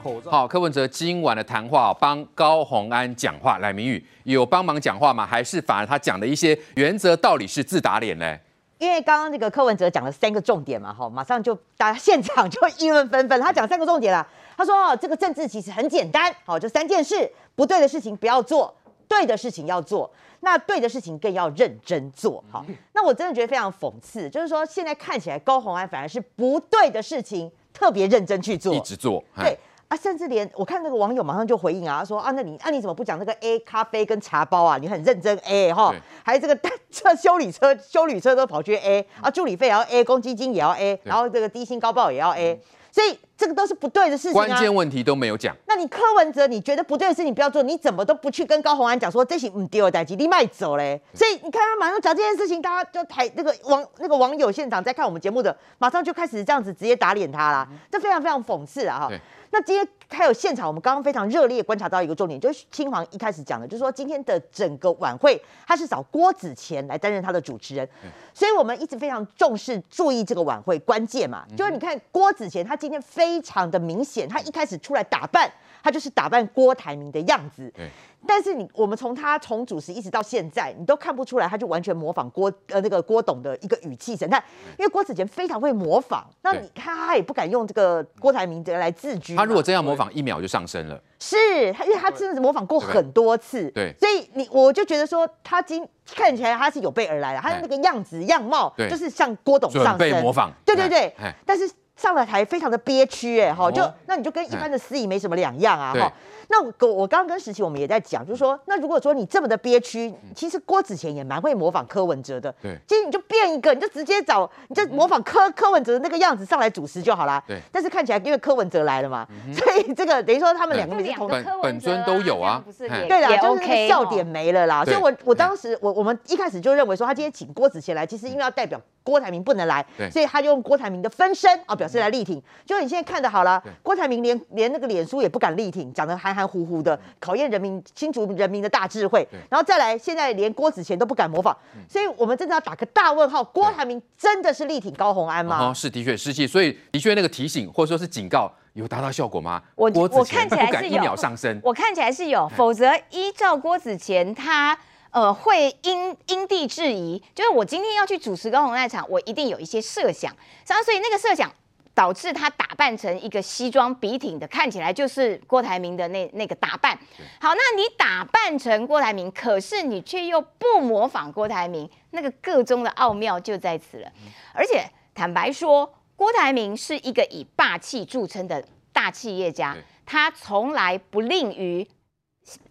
口罩。好，柯文哲今晚的谈话帮高虹安讲话，赖明宇有帮忙讲话吗？还是反而他讲的一些原则道理是自打脸呢？因为刚刚那个柯文哲讲了三个重点嘛，哈，马上就大家现场就议论纷纷。他讲三个重点啦，他说哦，这个政治其实很简单，好，就三件事，不对的事情不要做，对的事情要做。那对的事情更要认真做，好。那我真的觉得非常讽刺，就是说现在看起来高红安反而是不对的事情特别认真去做，一直做。对啊，甚至连我看那个网友马上就回应啊，他说啊，那你啊你怎么不讲那个 A 咖啡跟茶包啊？你很认真 A 哈，还有这个 <laughs> 车修理车修理车都跑去 A 啊，助理费也要 A，公积金也要 A，然后这个低薪高报也要 A。所以这个都是不对的事情啊！关键问题都没有讲。那你柯文哲，你觉得不对的事情不要做，你怎么都不去跟高虹安讲说这些唔对的代志，你卖走嘞？所以你看他马上讲这件事情，大家就台那个网那个网友现场在看我们节目的，马上就开始这样子直接打脸他啦，这非常非常讽刺啊！哈。那今天还有现场，我们刚刚非常热烈观察到一个重点，就是青黄一开始讲的，就是说今天的整个晚会，他是找郭子乾来担任他的主持人，所以我们一直非常重视注意这个晚会关键嘛，就是你看郭子乾他今天非非常的明显。他一开始出来打扮，他就是打扮郭台铭的样子。对。但是你我们从他从主持一直到现在，你都看不出来，他就完全模仿郭呃那个郭董的一个语气神态。因为郭子乾非常会模仿，那你看他也不敢用这个郭台铭的来自居。他如果真要模仿，一秒就上升了。是他，因为他真的模仿过很多次。对。所以你我就觉得说，他今看起来他是有备而来的，他的那个样子样貌，就是像郭董上身。准备模仿。对对对。但是上了台非常的憋屈，哎哈，就那你就跟一般的司仪没什么两样啊哈。那我我刚刚跟时齐我们也在讲，就是说，那如果说你这么的憋屈，其实郭子乾也蛮会模仿柯文哲的。对，其实你就变一个，你就直接找，你就模仿柯柯文哲的那个样子上来主持就好啦。对。但是看起来因为柯文哲来了嘛，所以这个等于说他们两个是同本本尊都有啊。对啦，就是那个笑点没了啦。所以我我当时我我们一开始就认为说，他今天请郭子乾来，其实因为要代表郭台铭不能来，所以他就用郭台铭的分身啊表示来力挺。就你现在看的好了，郭台铭连连那个脸书也不敢力挺，讲得含含糊糊的。考验人民新竹人民的大智慧，然后再来，现在连郭子乾都不敢模仿，所以我们真的要打个大问号：郭台铭真的是力挺高虹安吗？哦，是的确失气，所以的确那个提醒或者说是警告有达到效果吗？我我看起来是有，一秒上升，我看起来是有，否则依照郭子乾他呃会因因地制宜，就是我今天要去主持高雄那场，我一定有一些设想，然后所以那个设想。导致他打扮成一个西装笔挺的，看起来就是郭台铭的那那个打扮。好，那你打扮成郭台铭，可是你却又不模仿郭台铭，那个个中的奥妙就在此了。而且坦白说，郭台铭是一个以霸气著称的大企业家，他从来不吝于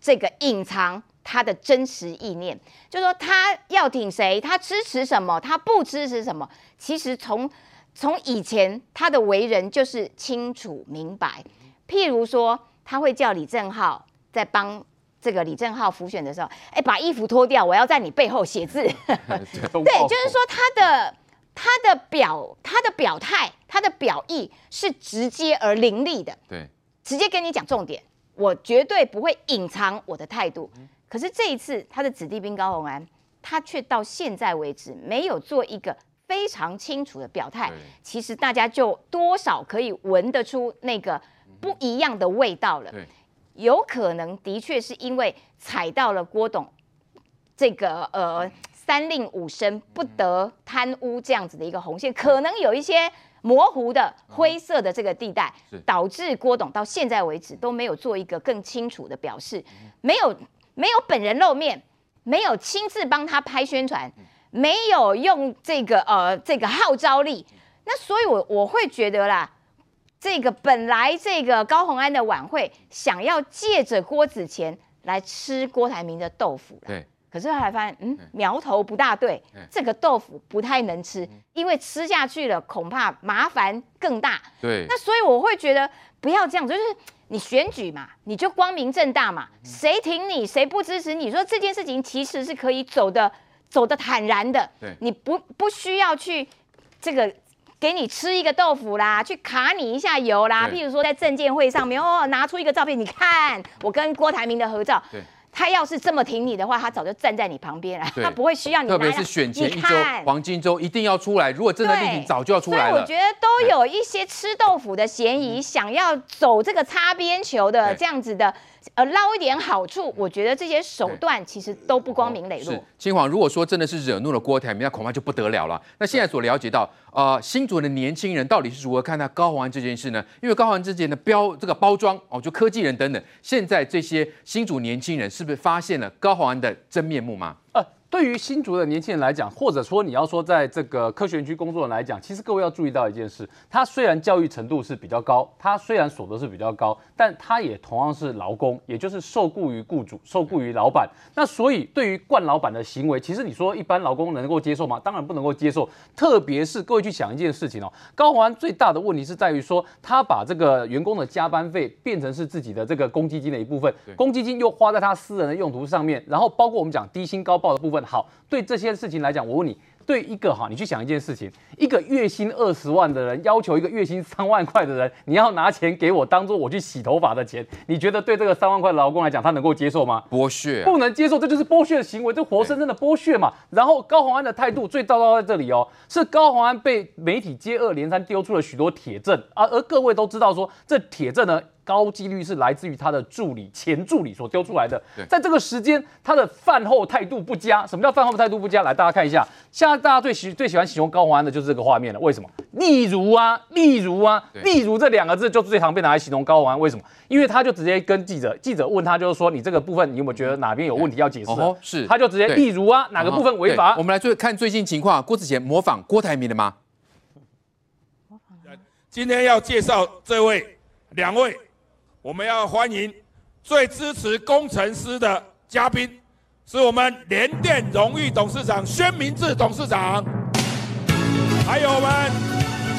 这个隐藏他的真实意念，就是说他要挺谁，他支持什么，他不支持什么。其实从从以前他的为人就是清楚明白，譬如说他会叫李正浩在帮这个李正浩浮选的时候，哎，把衣服脱掉，我要在你背后写字。<laughs> 对，就是说他的他的表他的表态他的表意是直接而凌厉的，对，直接跟你讲重点，我绝对不会隐藏我的态度。可是这一次他的子弟兵高鸿安，他却到现在为止没有做一个。非常清楚的表态，其实大家就多少可以闻得出那个不一样的味道了。有可能的确是因为踩到了郭董这个呃三令五申不得贪污这样子的一个红线，可能有一些模糊的灰色的这个地带，导致郭董到现在为止都没有做一个更清楚的表示，没有没有本人露面，没有亲自帮他拍宣传。没有用这个呃这个号召力，那所以我我会觉得啦，这个本来这个高虹安的晚会想要借着郭子乾来吃郭台铭的豆腐，对，可是后来发现嗯苗头不大对，这个豆腐不太能吃，因为吃下去了恐怕麻烦更大，对，那所以我会觉得不要这样，就是你选举嘛，你就光明正大嘛，谁挺你谁不支持你，说这件事情其实是可以走的。走的坦然的，对，你不不需要去这个给你吃一个豆腐啦，去卡你一下油啦。譬如说在证监会上面哦，拿出一个照片，你看我跟郭台铭的合照。对。他要是这么挺你的话，他早就站在你旁边了。他不会需要你。特别是选前一周，黄金周一定要出来。如果真的力挺，早就要出来了。所以我觉得都有一些吃豆腐的嫌疑，想要走这个擦边球的这样子的，呃，捞一点好处。我觉得这些手段其实都不光明磊落。清黄，如果说真的是惹怒了郭台铭，那恐怕就不得了了。那现在所了解到，呃，新竹的年轻人到底是如何看待高虹安这件事呢？因为高虹安之前的标这个包装哦，就科技人等等，现在这些新竹年轻人是不是发现了高虹安的真面目吗？呃，对于新竹的年轻人来讲，或者说你要说在这个科学园区工作人来讲，其实各位要注意到一件事，他虽然教育程度是比较高，他虽然所得是比较高，但他也同样是劳工，也就是受雇于雇主，受雇于老板。那所以对于惯老板的行为，其实你说一般劳工能够接受吗？当然不能够接受。特别是各位去想一件事情哦，高虹安最大的问题是在于说，他把这个员工的加班费变成是自己的这个公积金的一部分，公积金又花在他私人的用途上面，然后包括我们讲低薪高报的部分。好，对这些事情来讲，我问你，对一个哈，你去想一件事情，一个月薪二十万的人要求一个月薪三万块的人，你要拿钱给我当做我去洗头发的钱，你觉得对这个三万块的劳工来讲，他能够接受吗？剥削，不能接受，这就是剥削的行为，这活生生的剥削嘛。然后高虹安的态度最糟糕在这里哦，是高虹安被媒体接二连三丢出了许多铁证啊，而各位都知道说这铁证呢。高几率是来自于他的助理、前助理所丢出来的。在这个时间，他的饭后态度不佳。什么叫饭后态度不佳？来，大家看一下，现在大家最喜最喜欢形容高虹安的就是这个画面了。为什么？例如啊，例如啊，例如这两个字就最常被拿来形容高虹安。为什么？因为他就直接跟记者，记者问他，就是说你这个部分，你有没有觉得哪边有问题要解释？哦，是，他就直接例如啊，哪个部分违法？我们来最看最近情况，郭子乾模仿郭台铭了吗？今天要介绍这位两位。我们要欢迎最支持工程师的嘉宾，是我们联电荣誉董事长宣明志董事长，还有我们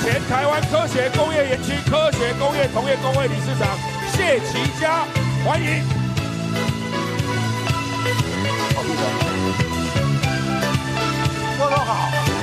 前台湾科学工业园区科学工业同业公会理事长谢其佳，欢迎。郭总好。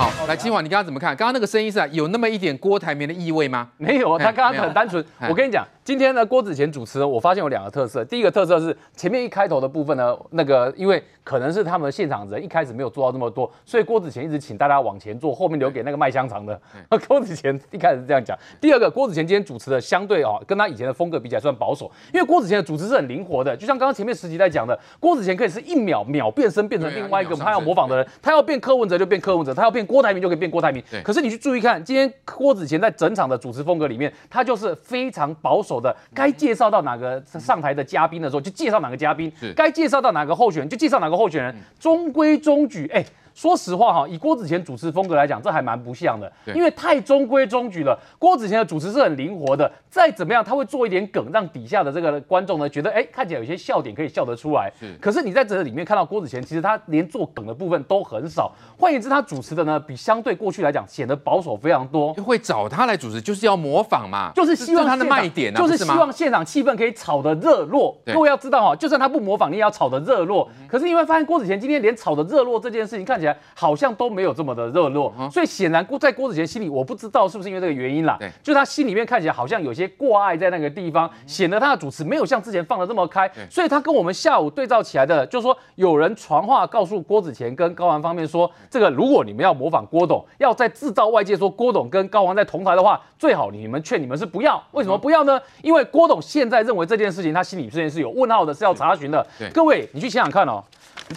好，来今晚，你刚刚怎么看？刚刚那个声音是有那么一点郭台铭的意味吗？没有，他刚刚很单纯。我跟你讲。今天呢，郭子乾主持，我发现有两个特色。第一个特色是前面一开头的部分呢，那个因为可能是他们现场人一开始没有做到这么多，所以郭子乾一直请大家往前坐，后面留给那个卖香肠的。<laughs> 郭子乾一开始是这样讲。第二个，郭子乾今天主持的相对哦，跟他以前的风格比起来算保守，因为郭子乾的主持是很灵活的，就像刚刚前面十集在讲的，郭子乾可以是一秒秒变身变成另外一个他要模仿的人，他要变柯文哲就变柯文哲，他要变郭台铭就可以变郭台铭。可是你去注意看，今天郭子乾在整场的主持风格里面，他就是非常保守的，该介绍。介绍到哪个上台的嘉宾的时候，就介绍哪个嘉宾；该介绍到哪个候选人，就介绍哪个候选人，中规中矩。哎。说实话哈，以郭子乾主持风格来讲，这还蛮不像的，因为太中规中矩了。郭子乾的主持是很灵活的，再怎么样他会做一点梗，让底下的这个观众呢觉得，哎，看起来有些笑点可以笑得出来。是，可是你在这里面看到郭子乾，其实他连做梗的部分都很少。换言之，他主持的呢，比相对过去来讲显得保守非常多。会找他来主持，就是要模仿嘛，就是希望他的卖点，啊就是希望现场气氛可以炒得热络。各位要知道哈，就算他不模仿，你也要炒得热络。可是你会发现，郭子乾今天连炒得热络这件事情，看起来好像都。没有这么的热络，所以显然郭在郭子乾心里，我不知道是不是因为这个原因啦，就他心里面看起来好像有些挂碍在那个地方，显得他的主持没有像之前放的这么开，所以他跟我们下午对照起来的，就是说有人传话告诉郭子乾跟高玩方面说，这个如果你们要模仿郭董，要再制造外界说郭董跟高玩在同台的话，最好你们劝你们是不要，为什么不要呢？因为郭董现在认为这件事情他心里这件事有问号的，是要查询的。各位你去想想看哦，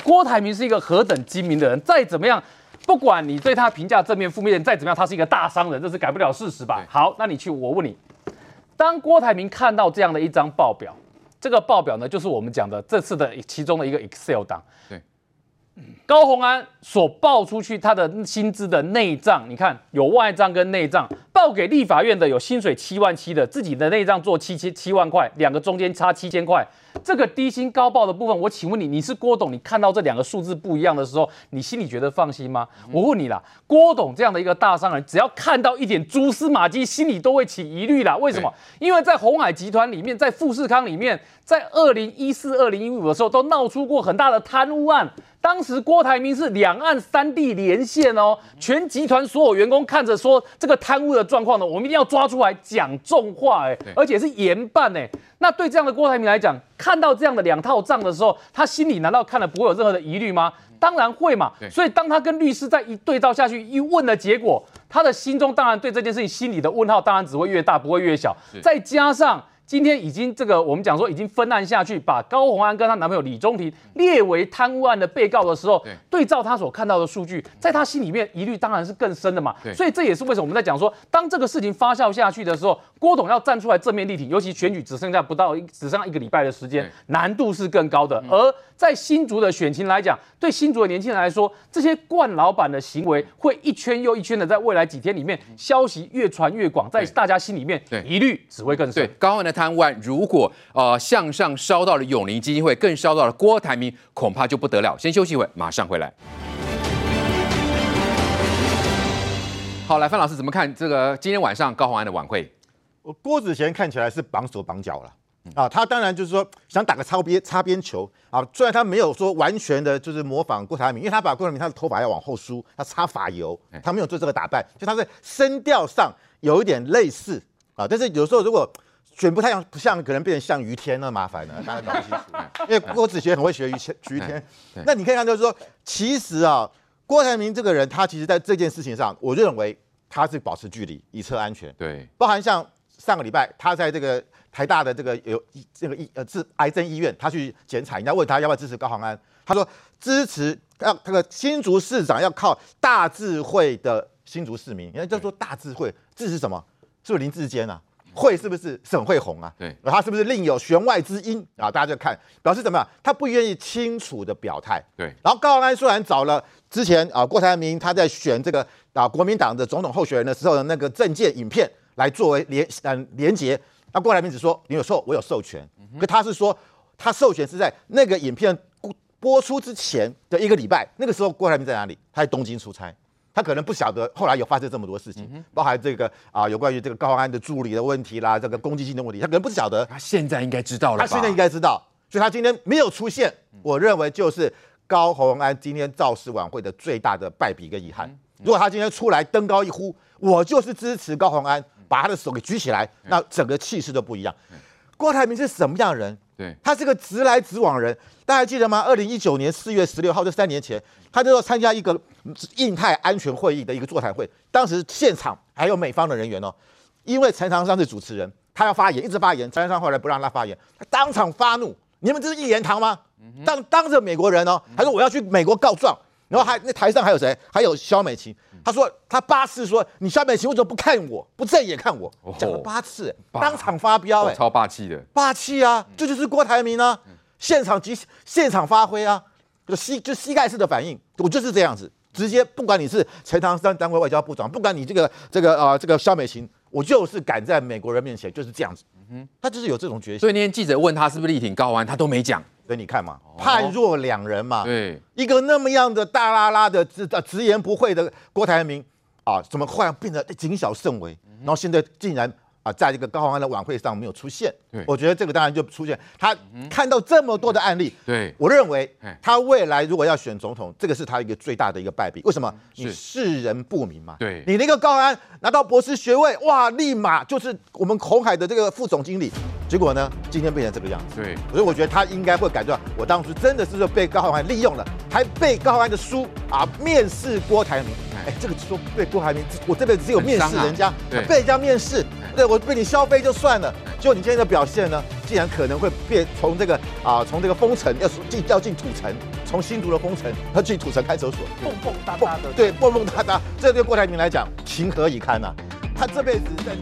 郭台铭是一个何等精明的人，再怎么样。不管你对他评价正面负面，再怎么样，他是一个大商人，这是改不了事实吧？好，那你去，我问你，当郭台铭看到这样的一张报表，这个报表呢，就是我们讲的这次的其中的一个 Excel 档，对，高虹安所报出去他的薪资的内账，你看有外账跟内账，报给立法院的有薪水七万七的，自己的内账做七千七万块，两个中间差七千块。这个低薪高报的部分，我请问你，你是郭董，你看到这两个数字不一样的时候，你心里觉得放心吗？我问你啦，郭董这样的一个大商人，只要看到一点蛛丝马迹，心里都会起疑虑啦。为什么？因为在鸿海集团里面，在富士康里面，在二零一四、二零一五的时候，都闹出过很大的贪污案。当时郭台铭是两岸三地连线哦，全集团所有员工看着说这个贪污的状况呢，我们一定要抓出来讲重话哎，而且是严办哎。那对这样的郭台铭来讲，看到这样的两套账的时候，他心里难道看了不会有任何的疑虑吗？当然会嘛。所以当他跟律师再一对照下去，一问的结果，他的心中当然对这件事情心里的问号当然只会越大，不会越小。再加上。今天已经这个，我们讲说已经分案下去，把高虹安跟她男朋友李中庭列为贪污案的被告的时候，对。照他所看到的数据，在他心里面疑虑当然是更深的嘛。所以这也是为什么我们在讲说，当这个事情发酵下去的时候，郭董要站出来正面力挺，尤其选举只剩下不到只剩下一个礼拜的时间，难度是更高的。而在新竹的选情来讲，对新竹的年轻人来说，这些惯老板的行为会一圈又一圈的，在未来几天里面，消息越传越广，在大家心里面疑虑只会更深。高虹的贪污案，如果呃向上烧到了永龄基金会，更烧到了郭台铭，恐怕就不得了。先休息一会，马上回来。好，来范老师怎么看这个今天晚上高虹安的晚会？郭子乾看起来是绑手绑脚了，啊，他当然就是说想打个擦边擦边球啊，虽然他没有说完全的就是模仿郭台铭，因为他把郭台铭他的头发要往后梳，他擦发油，他没有做这个打扮，就他在声调上有一点类似啊，但是有时候如果选不太像，不像可能变成像于天那麻烦了，大家搞不清楚，<laughs> 因为郭子贤很会学于天于天，那你可以看就是说，其实啊，郭台铭这个人，他其实在这件事情上，我认为他是保持距离以策安全，对，包含像上个礼拜他在这个。台大的这个有这个医呃治癌症医院，他去检查，人家问他要不要支持高虹安，他说支持要这个新竹市长要靠大智慧的新竹市民，人家叫做大智慧，智是什么？是不是林志坚啊？慧是不是沈慧虹啊？对，他是不是另有弦外之音啊？大家就看表示怎么样？他不愿意清楚的表态。对，然后高安虽然找了之前啊郭台铭他在选这个啊国民党的总统候选人的时候的那个证件影片来作为连嗯连结。那郭台铭只说你有错，我有授权。可他是说，他授权是在那个影片播出之前的一个礼拜，那个时候郭台铭在哪里？他在东京出差，他可能不晓得后来有发生这么多事情，包含这个啊，有关于这个高洪安的助理的问题啦，这个攻击性的问题，他可能不晓得。他现在应该知道了，他现在应该知道，所以他今天没有出现，我认为就是高洪安今天造势晚会的最大的败笔跟遗憾。如果他今天出来登高一呼，我就是支持高洪安。把他的手给举起来，那整个气势都不一样。郭台铭是什么样的人？对，他是个直来直往人。大家记得吗？二零一九年四月十六号，就三年前，他就要参加一个印太安全会议的一个座谈会。当时现场还有美方的人员哦，因为陈长商是主持人，他要发言，一直发言。陈长商后来不让他发言，他当场发怒：“你们这是一言堂吗？”当当着美国人哦，他说：“我要去美国告状。”然后还那台上还有谁？还有萧美琴。他说他八次说，你萧美琴为什么不看我，不正眼看我？讲了八次，当场发飙，哎，超霸气的，霸气啊！这就，是郭台铭啊，现场即现场发挥啊，就膝就膝盖式的反应，我就是这样子，直接不管你是陈唐山当过外交部长，不管你这个这个啊、呃、这个萧美琴，我就是敢在美国人面前就是这样子，嗯，他就是有这种决心。所以那天记者问他是不是力挺高安，他都没讲。所以你看嘛，判若两人嘛。对，一个那么样的大拉拉的直直言不讳的郭台铭啊，怎么忽然变得谨小慎微？然后现在竟然。啊，在这个高虹安的晚会上没有出现，我觉得这个当然就出现。他看到这么多的案例，对，我认为他未来如果要选总统，这个是他一个最大的一个败笔。为什么？你世人不明嘛。对，你那个高安拿到博士学位，哇，立马就是我们红海的这个副总经理。结果呢，今天变成这个样子。对，所以我觉得他应该会感觉到，我当初真的是被高浩安利用了，还被高浩安的书啊面试郭台铭。哎，这个说被郭台铭，我这辈子只有面试人家，啊、被人家面试。对，我被你消费就算了，就你今天的表现呢，竟然可能会变从这个啊，从这个封城要进要进土城，从新竹的封城要进土城看守所，蹦蹦哒哒的，对，蹦蹦哒哒，这对郭台铭来讲情何以堪呐、啊？他这辈子在。